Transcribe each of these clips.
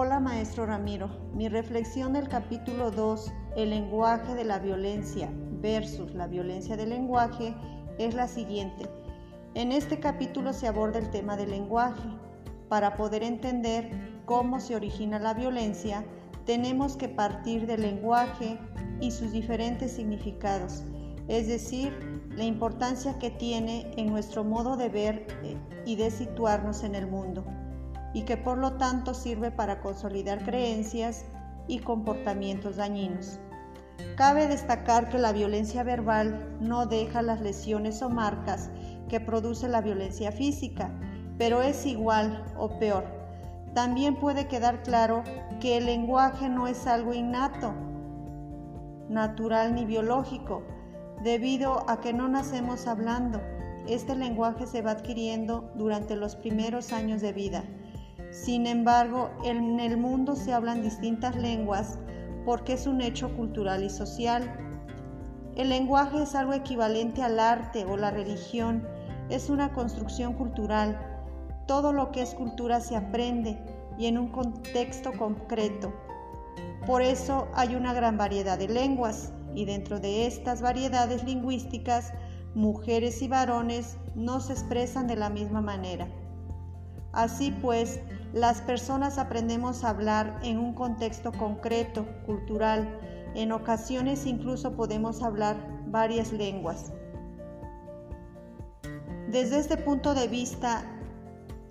Hola maestro Ramiro, mi reflexión del capítulo 2, el lenguaje de la violencia versus la violencia del lenguaje, es la siguiente. En este capítulo se aborda el tema del lenguaje. Para poder entender cómo se origina la violencia, tenemos que partir del lenguaje y sus diferentes significados, es decir, la importancia que tiene en nuestro modo de ver eh, y de situarnos en el mundo y que por lo tanto sirve para consolidar creencias y comportamientos dañinos. Cabe destacar que la violencia verbal no deja las lesiones o marcas que produce la violencia física, pero es igual o peor. También puede quedar claro que el lenguaje no es algo innato, natural ni biológico, debido a que no nacemos hablando. Este lenguaje se va adquiriendo durante los primeros años de vida. Sin embargo, en el mundo se hablan distintas lenguas porque es un hecho cultural y social. El lenguaje es algo equivalente al arte o la religión, es una construcción cultural. Todo lo que es cultura se aprende y en un contexto concreto. Por eso hay una gran variedad de lenguas y dentro de estas variedades lingüísticas, mujeres y varones no se expresan de la misma manera. Así pues, las personas aprendemos a hablar en un contexto concreto, cultural. En ocasiones incluso podemos hablar varias lenguas. Desde este punto de vista,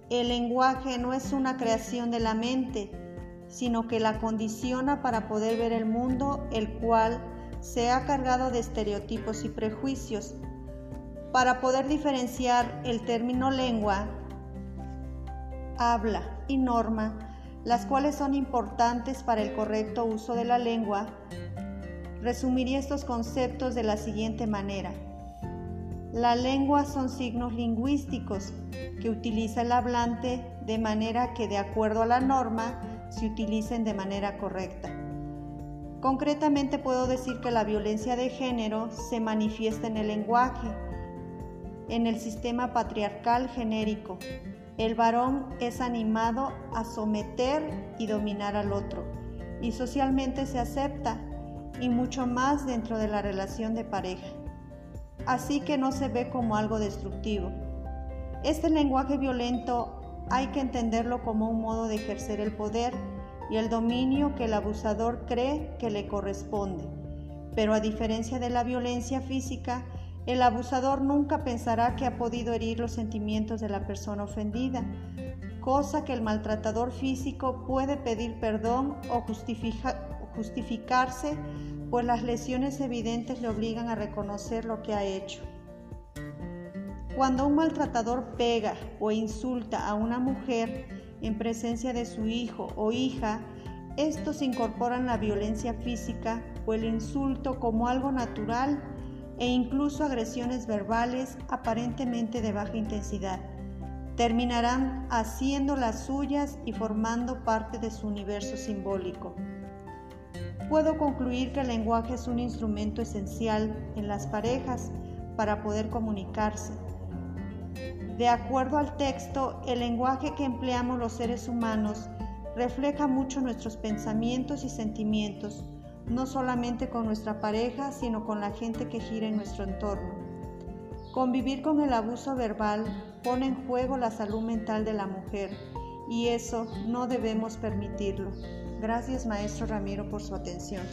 el lenguaje no es una creación de la mente, sino que la condiciona para poder ver el mundo, el cual se ha cargado de estereotipos y prejuicios. Para poder diferenciar el término lengua habla y norma, las cuales son importantes para el correcto uso de la lengua, resumiría estos conceptos de la siguiente manera. La lengua son signos lingüísticos que utiliza el hablante de manera que de acuerdo a la norma se utilicen de manera correcta. Concretamente puedo decir que la violencia de género se manifiesta en el lenguaje, en el sistema patriarcal genérico, el varón es animado a someter y dominar al otro y socialmente se acepta y mucho más dentro de la relación de pareja. Así que no se ve como algo destructivo. Este lenguaje violento hay que entenderlo como un modo de ejercer el poder y el dominio que el abusador cree que le corresponde. Pero a diferencia de la violencia física, el abusador nunca pensará que ha podido herir los sentimientos de la persona ofendida, cosa que el maltratador físico puede pedir perdón o justificarse, pues las lesiones evidentes le obligan a reconocer lo que ha hecho. Cuando un maltratador pega o insulta a una mujer en presencia de su hijo o hija, estos incorporan la violencia física o el insulto como algo natural e incluso agresiones verbales aparentemente de baja intensidad. Terminarán haciendo las suyas y formando parte de su universo simbólico. Puedo concluir que el lenguaje es un instrumento esencial en las parejas para poder comunicarse. De acuerdo al texto, el lenguaje que empleamos los seres humanos refleja mucho nuestros pensamientos y sentimientos, no solamente con nuestra pareja, sino con la gente que gira en nuestro entorno. Convivir con el abuso verbal pone en juego la salud mental de la mujer y eso no debemos permitirlo. Gracias, maestro Ramiro, por su atención.